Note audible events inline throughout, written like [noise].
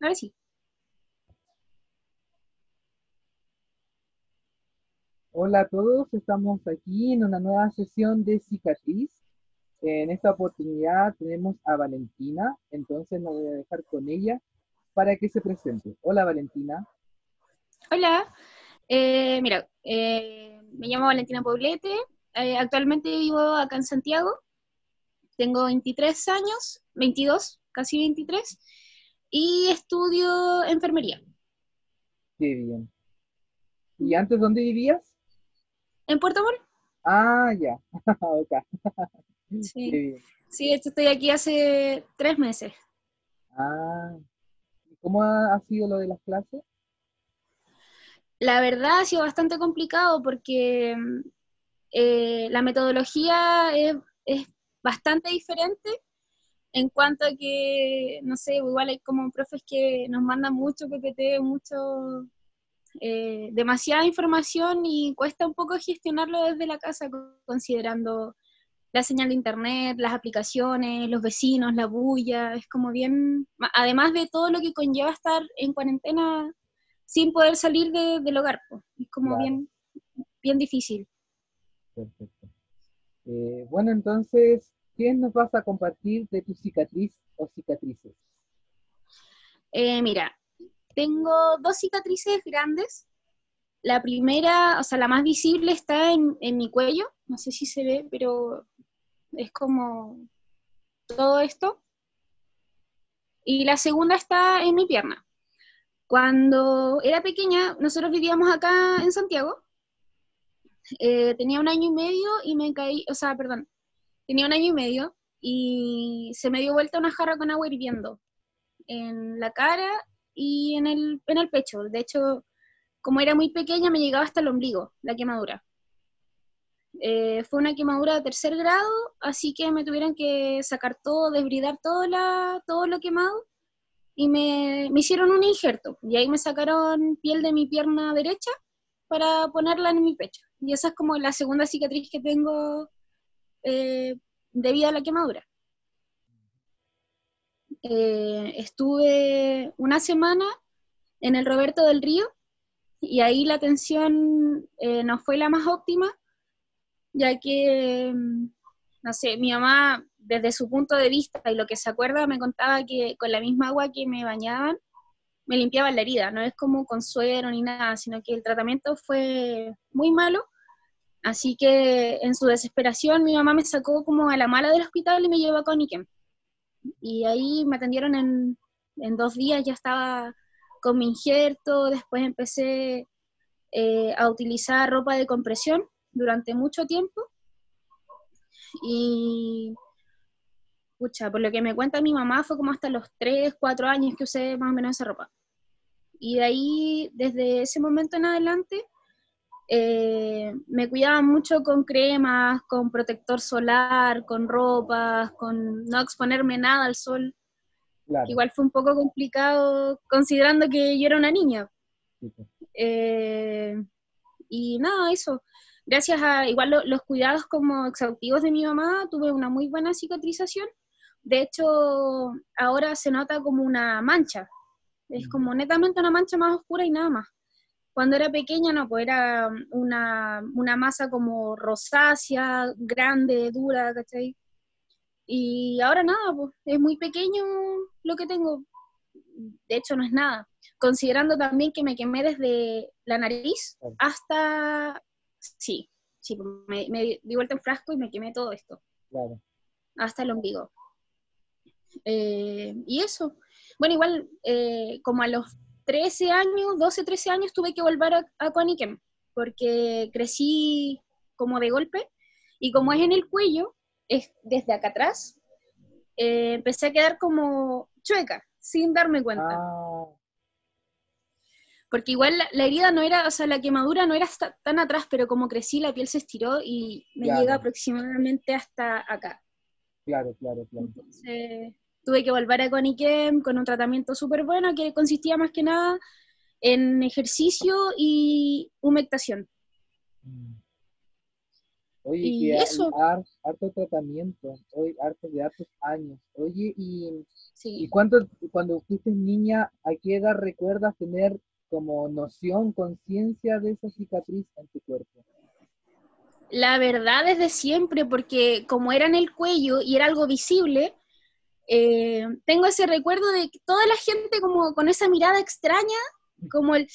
ahora sí. Hola a todos, estamos aquí en una nueva sesión de cicatriz. En esta oportunidad tenemos a Valentina, entonces la voy a dejar con ella para que se presente. Hola Valentina. Hola, eh, mira, eh, me llamo Valentina Poblete, eh, actualmente vivo acá en Santiago, tengo 23 años, 22, casi 23, y estudio enfermería. Qué bien. ¿Y antes dónde vivías? ¿En Puerto Montt? Ah, ya. [laughs] Sí. sí, estoy aquí hace tres meses. Ah, ¿cómo ha, sido lo de las clases? La verdad ha sido bastante complicado porque eh, la metodología es, bastante diferente en cuanto a que, no sé, igual hay como profes que nos mandan mucho PPT, mucho, eh, demasiada información y cuesta un poco gestionarlo desde la casa considerando la señal de internet, las aplicaciones, los vecinos, la bulla, es como bien, además de todo lo que conlleva estar en cuarentena sin poder salir del hogar, es como bien, bien difícil. Perfecto. Eh, bueno, entonces, ¿qué nos vas a compartir de tu cicatriz o cicatrices? Eh, mira, tengo dos cicatrices grandes. La primera, o sea, la más visible está en, en mi cuello, no sé si se ve, pero es como todo esto. Y la segunda está en mi pierna. Cuando era pequeña, nosotros vivíamos acá en Santiago. Eh, tenía un año y medio y me caí, o sea, perdón, tenía un año y medio y se me dio vuelta una jarra con agua hirviendo en la cara y en el, en el pecho. De hecho, como era muy pequeña, me llegaba hasta el ombligo, la quemadura. Eh, fue una quemadura de tercer grado, así que me tuvieron que sacar todo, desbridar todo, la, todo lo quemado y me, me, hicieron un injerto. Y ahí me sacaron piel de mi pierna derecha para ponerla en mi pecho. Y esa es como la segunda cicatriz que tengo eh, debido a la quemadura. Eh, estuve una semana en el Roberto del Río y ahí la atención no fue la más óptima ya que, mm, no sé, mi mamá desde su punto de vista y lo que se acuerda me contaba que con la misma agua que me bañaban, me limpiaban la herida, no es como con suero ni nada, sino que el tratamiento fue muy malo, así que en su desesperación mi mamá me sacó como a la mala del hospital y me llevó a Coniquem. Y ahí me atendieron en, dos días, ya estaba con mi injerto, después empecé eh, a utilizar ropa de compresión durante mucho tiempo. Y, pucha, por lo que me cuenta mi mamá, fue como hasta los 3, 4 años que usé más o menos esa ropa. Y de ahí, desde ese momento en adelante, eh, me cuidaba mucho con cremas, con protector solar, con ropas, con no exponerme nada al sol. Igual fue un poco complicado considerando que yo era una niña. Eh, y nada, eso gracias a igual los cuidados como exhaustivos de mi mamá, tuve una muy buena cicatrización. De hecho, ahora se nota como una mancha. Es mm. como netamente una mancha más oscura y nada más. Cuando era pequeña, no, pues era una, una masa como rosácea, grande, dura, ¿cachai? Y ahora nada, pues es muy pequeño lo que tengo. De hecho, no es nada. Considerando también que me quemé desde la nariz hasta Sí, sí, pues, me, di vuelta en frasco y me quemé todo esto. Claro. Hasta el ombligo. Eh, y eso. Bueno, igual, eh, como a los 13 años, 12, 13 años, tuve que volver a, a porque crecí como de golpe, y como es en el cuello, es desde acá atrás, eh, empecé a quedar como chueca, sin darme cuenta. Ah porque igual la, herida no era, o sea, la quemadura no era tan atrás, pero como crecí, la piel se estiró y me llega aproximadamente hasta acá. Claro, claro, claro. Entonces, tuve que volver a Coniquem con un tratamiento súper bueno que consistía más que nada en ejercicio y humectación. Mm. Oye, Y que eso. har- harto tratamiento, hoy harto de hartos años. Oye, y, y Sí. cuánto, cuando fuiste niña, ¿a qué edad recuerdas tener como noción, conciencia de esa cicatriz en tu cuerpo? La verdad desde siempre, porque como era en el cuello y era algo visible, eh, tengo ese recuerdo de que toda la gente como con esa mirada extraña, como el,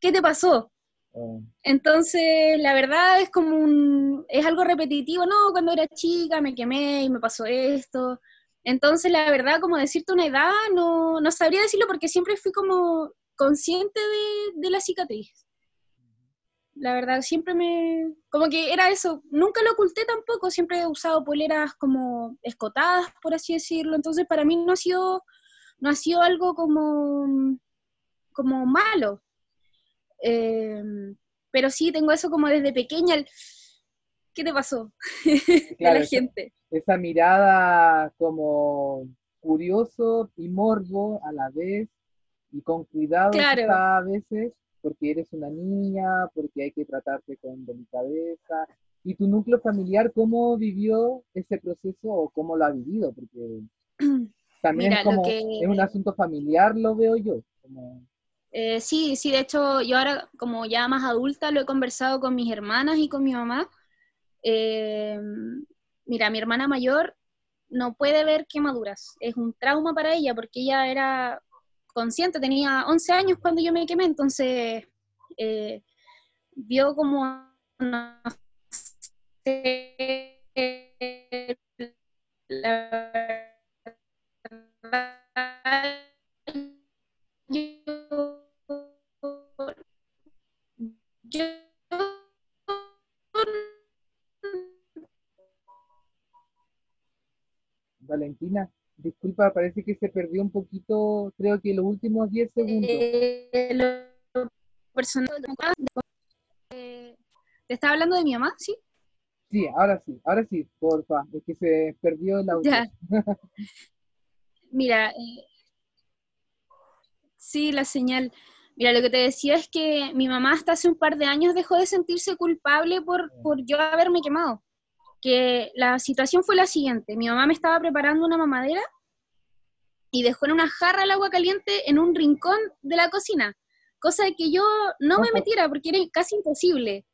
¿qué te pasó? Oh, Entonces, la verdad es como un, es algo repetitivo, no, cuando era chica me quemé y me pasó esto. Entonces, la verdad, como decirte una edad, no, no sabría decirlo porque siempre fui como consciente de, de la cicatriz. La verdad, siempre me, como que era eso, nunca lo oculté tampoco, siempre he usado poleras como escotadas, por así decirlo. Entonces, para mí no ha sido, no ha sido algo como, como malo. Eh, pero sí, tengo eso como desde pequeña, el, ¿qué te pasó? [laughs] de Claro, la esa, gente. esa mirada como curioso y morbo a la vez, y con cuidado Claro, a veces, porque eres una niña, porque hay que tratarte con delicadeza. ¿Y tu núcleo familiar cómo vivió ese proceso o cómo lo ha vivido? Porque [clears throat] también es mira, lo como, que, es un asunto familiar, lo veo yo. Como, eh, sí, sí, de hecho, yo ahora como ya más adulta lo he conversado con mis hermanas y con mi mamá. Eh, mira, mi hermana mayor no puede ver quemaduras, es un trauma para ella porque ella era consciente, tenía 11 años cuando yo me quemé, entonces eh, vio como, yo Valentina, disculpa, parece que se perdió un poquito, creo que los últimos 10 segundos. eh, lo personal, eh, te estaba hablando de mi mamá, ¿sí? Sí, ahora sí, ahora sí, porfa, es que se perdió el audio. Ya, mira, eh, sí, la señal. Mira, lo que te decía es que mi mamá hasta hace un par de años dejó de sentirse culpable por, por yo haberme quemado. Que la situación fue la siguiente, mi mamá me estaba preparando una mamadera y dejó en una jarra el agua caliente en un rincón de la cocina, cosa de que yo no me metiera porque era casi imposible.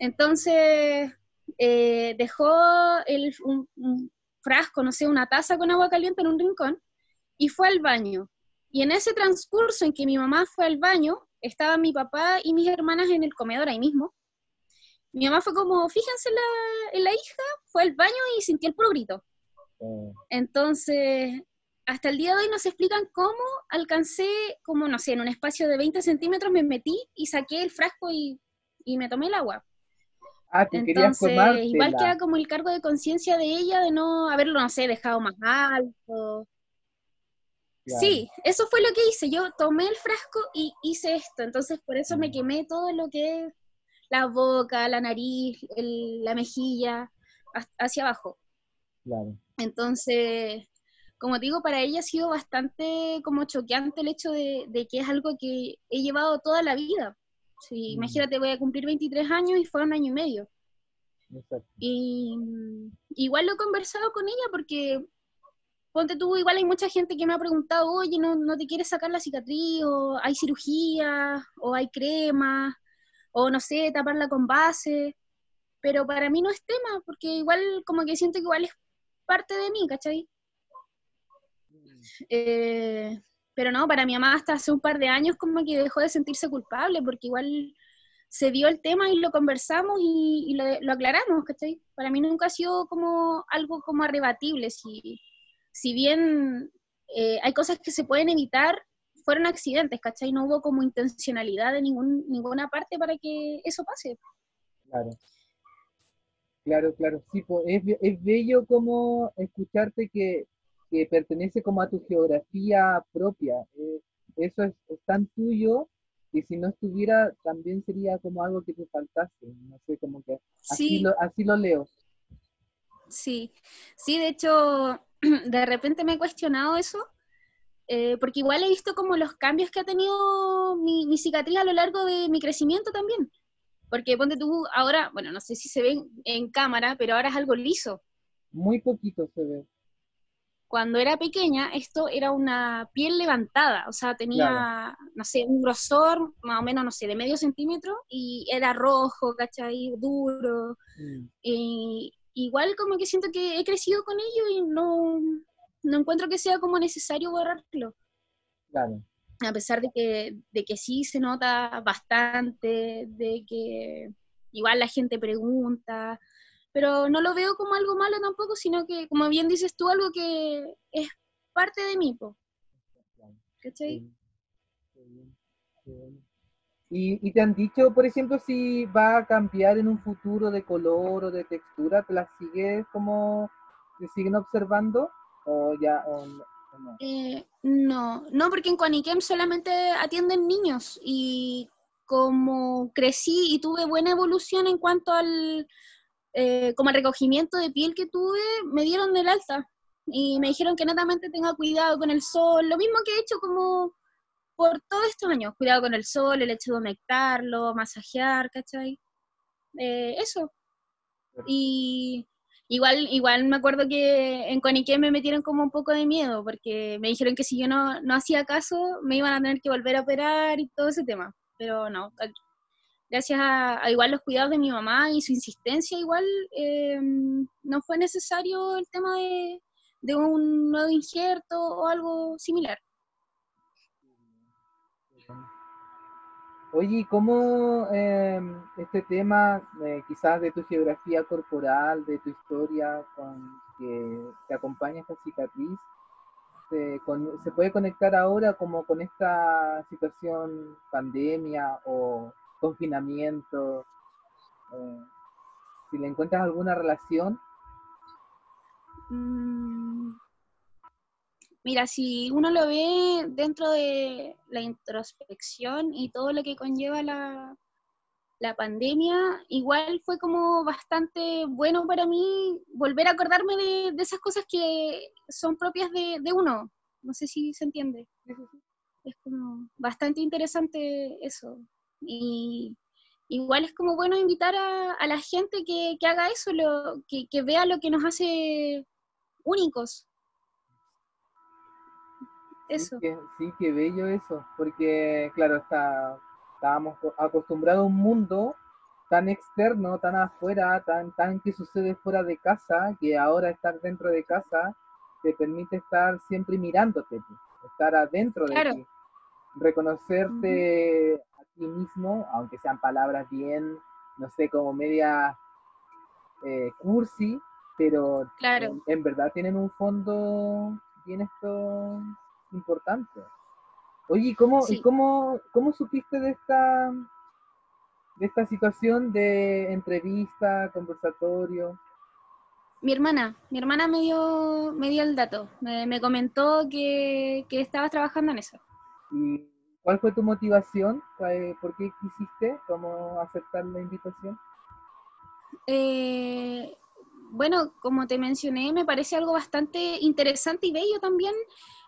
Entonces eh, dejó el, un, un frasco, no sé, una taza con agua caliente en un rincón y fue al baño. Y en ese transcurso en que mi mamá fue al baño, estaban mi papá y mis hermanas en el comedor ahí mismo. Mi mamá fue como, fíjense en la, en la hija, fue al baño y sintió el puro grito. eh, Entonces, hasta el día de hoy nos explican cómo alcancé, como no sé, en un espacio de 20 centímetros me metí y saqué el frasco y, y me tomé el agua. Ah, tú querías Entonces, igual queda como el cargo de conciencia de ella de no haberlo, no sé, dejado más alto. Claro, Sí, eso fue lo que hice. Yo tomé el frasco y hice esto. Entonces, por eso me mm, quemé todo lo que es la boca, la nariz, el- la mejilla, hacia abajo. claro. Entonces, como te digo, para ella ha sido bastante como choqueante el hecho de, de que es algo que he llevado toda la vida. Sí, mm, imagínate, voy a cumplir 23 años y fue un año y medio. exacto. Y igual lo he conversado con ella porque, ponte tú, igual hay mucha gente que me ha preguntado, oye, ¿no, no te quieres sacar la cicatriz? O hay cirugía, o hay crema, o no sé, taparla con base. Pero para mí no es tema, porque igual como que siento que igual es parte de mí, ¿cachai? Mm, Eh, pero no, para mi mamá hasta hace un par de años como que dejó de sentirse culpable, porque igual se dio el tema y lo conversamos y, y lo, lo aclaramos, ¿cachai? Para mí nunca ha sido como algo como arrebatible, si, si bien eh, hay cosas que se pueden evitar, fueron accidentes, ¿cachai? No hubo como intencionalidad de ningún, ninguna parte para que eso pase. Claro, claro, claro. Sí, po, es, es bello como escucharte que, que pertenece como a tu geografía propia. eh, eso es, es tan tuyo que si no estuviera también sería como algo que te faltase. No sé, como que así Sí, lo, así lo leo. sí, sí, de hecho, [clears throat] de repente me he cuestionado eso, eh, porque igual he visto como los cambios que ha tenido mi, mi cicatriz a lo largo de mi crecimiento también. Porque ponte tú ahora, bueno, no sé si se ve en cámara, pero ahora es algo liso. Muy poquito se ve. Cuando era pequeña, esto era una piel levantada, o sea, tenía, no sé, un grosor más o menos, no sé, de medio centímetro y era rojo, ¿cachai? Duro. Mm. Y igual como que siento que he crecido con ello y no, no encuentro que sea como necesario borrarlo. Claro a pesar de que, de que sí se nota bastante, de que igual la gente pregunta, pero no lo veo como algo malo tampoco, sino que, como bien dices tú, algo que es parte de mí, ¿cachai? ¿Y, ¿Y, te han dicho, por ejemplo, si va a cambiar en un futuro de color o de textura? ¿Te las sigues como, te siguen observando? ¿O ya, eh, no, no, porque en Coaniquem solamente atienden niños y como crecí y tuve buena evolución en cuanto al eh, como recogimiento de piel que tuve, me dieron del alta y me dijeron que netamente tenga cuidado con el sol, lo mismo que he hecho como por todos estos años, cuidado con el sol, el hecho de humectarlo, masajear, ¿cachai? Eh, eso. Y Igual, igual me acuerdo que en Coniqué me metieron como un poco de miedo, porque me dijeron que si yo no, no hacía caso, me iban a tener que volver a operar y todo ese tema. Pero no, gracias a, igual los cuidados de mi mamá y su insistencia, igual em, no fue necesario el tema de, de un nuevo injerto o algo similar. Oye, ¿cómo em, este tema, eh, quizás de tu geografía corporal, de tu historia con, que te acompaña esta cicatriz, se, puede conectar ahora como con esta situación pandemia o confinamiento? Eh, si le encuentras alguna relación. Mm, Mira, si uno lo ve dentro de la introspección y todo lo que conlleva la, pandemia, igual fue como bastante bueno para mí volver a acordarme de, esas cosas que son propias de, uno. No sé si se entiende. Es como bastante interesante eso. Y igual es como bueno invitar a, la gente que, haga eso, lo, que, que vea lo que nos hace únicos eso. Sí que, bello eso, porque claro, está, estábamos acostumbrados a un mundo tan externo, tan afuera, tan, tan que sucede fuera de casa, que ahora estar dentro de casa te permite estar siempre mirándote, estar adentro de ti, reconocerte a ti mismo, aunque sean palabras bien, no sé, como media eh, cursi, pero claro. en, verdad tienen un fondo bien esto importante. Oye, ¿cómo, cómo, cómo supiste de esta, de esta situación de entrevista, conversatorio? Mi hermana, mi hermana me dio, me dio el dato, me, comentó que, que, estabas trabajando en eso. ¿Y cuál fue tu motivación? ¿Por qué quisiste cómo aceptar la invitación? Eh, bueno, como te mencioné, me parece algo bastante interesante y bello también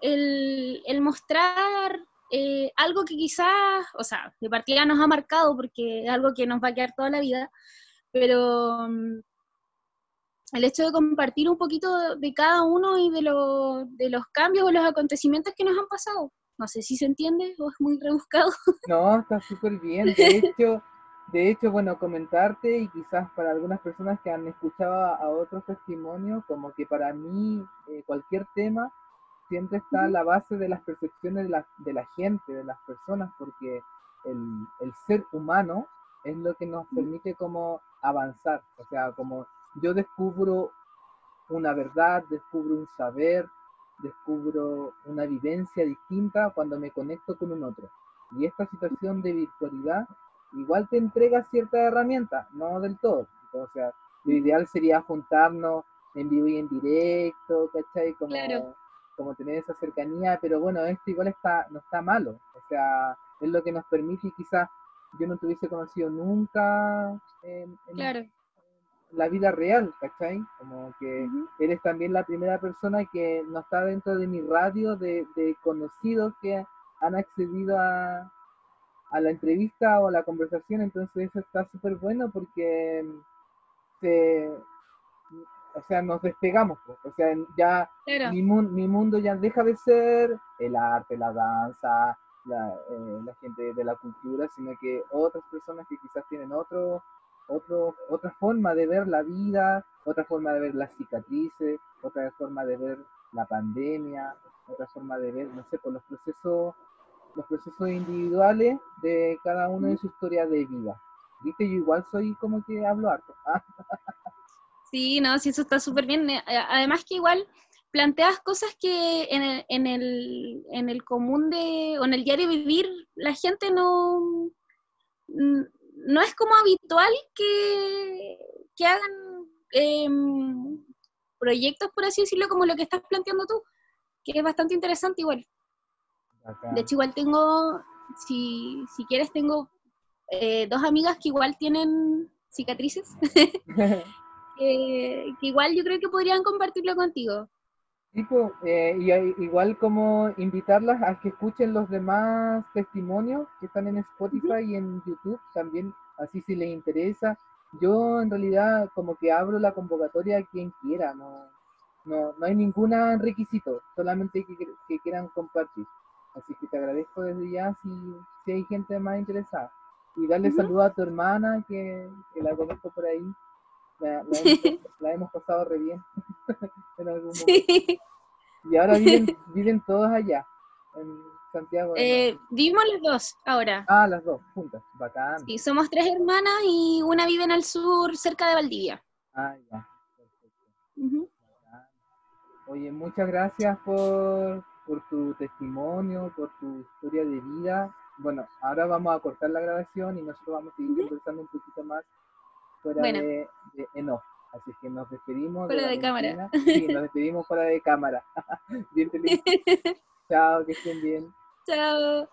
el, mostrar eh, algo que quizás, o sea, de partida nos ha marcado porque es algo que nos va a quedar toda la vida, pero mm, el hecho de compartir un poquito de cada uno y de, los cambios o los acontecimientos que nos han pasado. No sé si se entiende o es muy rebuscado. [laughs] No, está súper bien. De hecho, de hecho, bueno, comentarte y quizás para algunas personas que han escuchado a, otros testimonios, como que para mí eh, cualquier tema siempre está la base de las percepciones de la, de la gente, de las personas, porque el, el, ser humano es lo que nos permite como avanzar, o sea, como yo descubro una verdad, descubro un saber, descubro una vivencia distinta cuando me conecto con un otro. Y esta situación de virtualidad igual te entrega cierta herramienta, no del todo. O sea, lo ideal sería juntarnos en vivo y en directo, ¿cachai? Como, como tener esa cercanía, pero bueno, esto igual está, no está malo. O sea, es lo que nos permite y quizás yo no te hubiese conocido nunca en, la vida real, ¿cachai? Como que eres también la primera persona que no está dentro de mi radio de, de conocidos que han accedido a, a la entrevista o a la conversación, entonces eso está súper bueno porque se, o sea, nos despegamos, pues. o sea, ya mi, mi, mundo ya deja de ser el arte, la danza, la, eh, la, gente de la cultura, sino que otras personas que quizás tienen otro, otro, otra forma de ver la vida, otra forma de ver las cicatrices, otra forma de ver la pandemia, otra forma de ver, no sé, por los procesos, los procesos individuales de cada uno en su historia de vida. Viste, yo igual soy como que hablo harto. [laughs] sí, no, sí, eso está súper bien. Eh, además que igual planteas cosas que en el, en el, en el común de, o en el diario vivir, la gente no, no es como habitual que, que hagan em, proyectos, por así decirlo, como lo que estás planteando tú, que es bastante interesante igual. De hecho, igual tengo, si, si quieres, tengo eh, dos amigas que igual tienen cicatrices, [laughs] que, igual yo creo que podrían compartirlo contigo. Tipo, eh, y igual como invitarlas a que escuchen los demás testimonios que están en Spotify y en YouTube también, así si les interesa. Yo en realidad como que abro la convocatoria a quien quiera, no, no, no hay ningún requisito, solamente que, que quieran compartir. Así que te agradezco desde ya si, si hay gente más interesada. Y darle saludo a tu hermana, que, que, la conozco por ahí. La, hemos, pasado re bien [laughs] en algún momento. Y ahora viven, viven todos allá, en Santiago. Eh, vivimos las dos ahora. Ah, las dos, juntas, bacán. Sí, somos tres hermanas y una vive en el sur, cerca de Valdivia. Ah, ya, perfecto. Oye, muchas gracias por, por tu testimonio, por tu historia de vida. Bueno, ahora vamos a cortar la grabación y nosotros vamos a seguir conversando un poquito más fuera de, de enough. Así que nos despedimos. Fuera de, cámara. [laughs] Sí, nos despedimos fuera de cámara. [laughs] bien feliz. [laughs] Chao, que estén bien. Chao.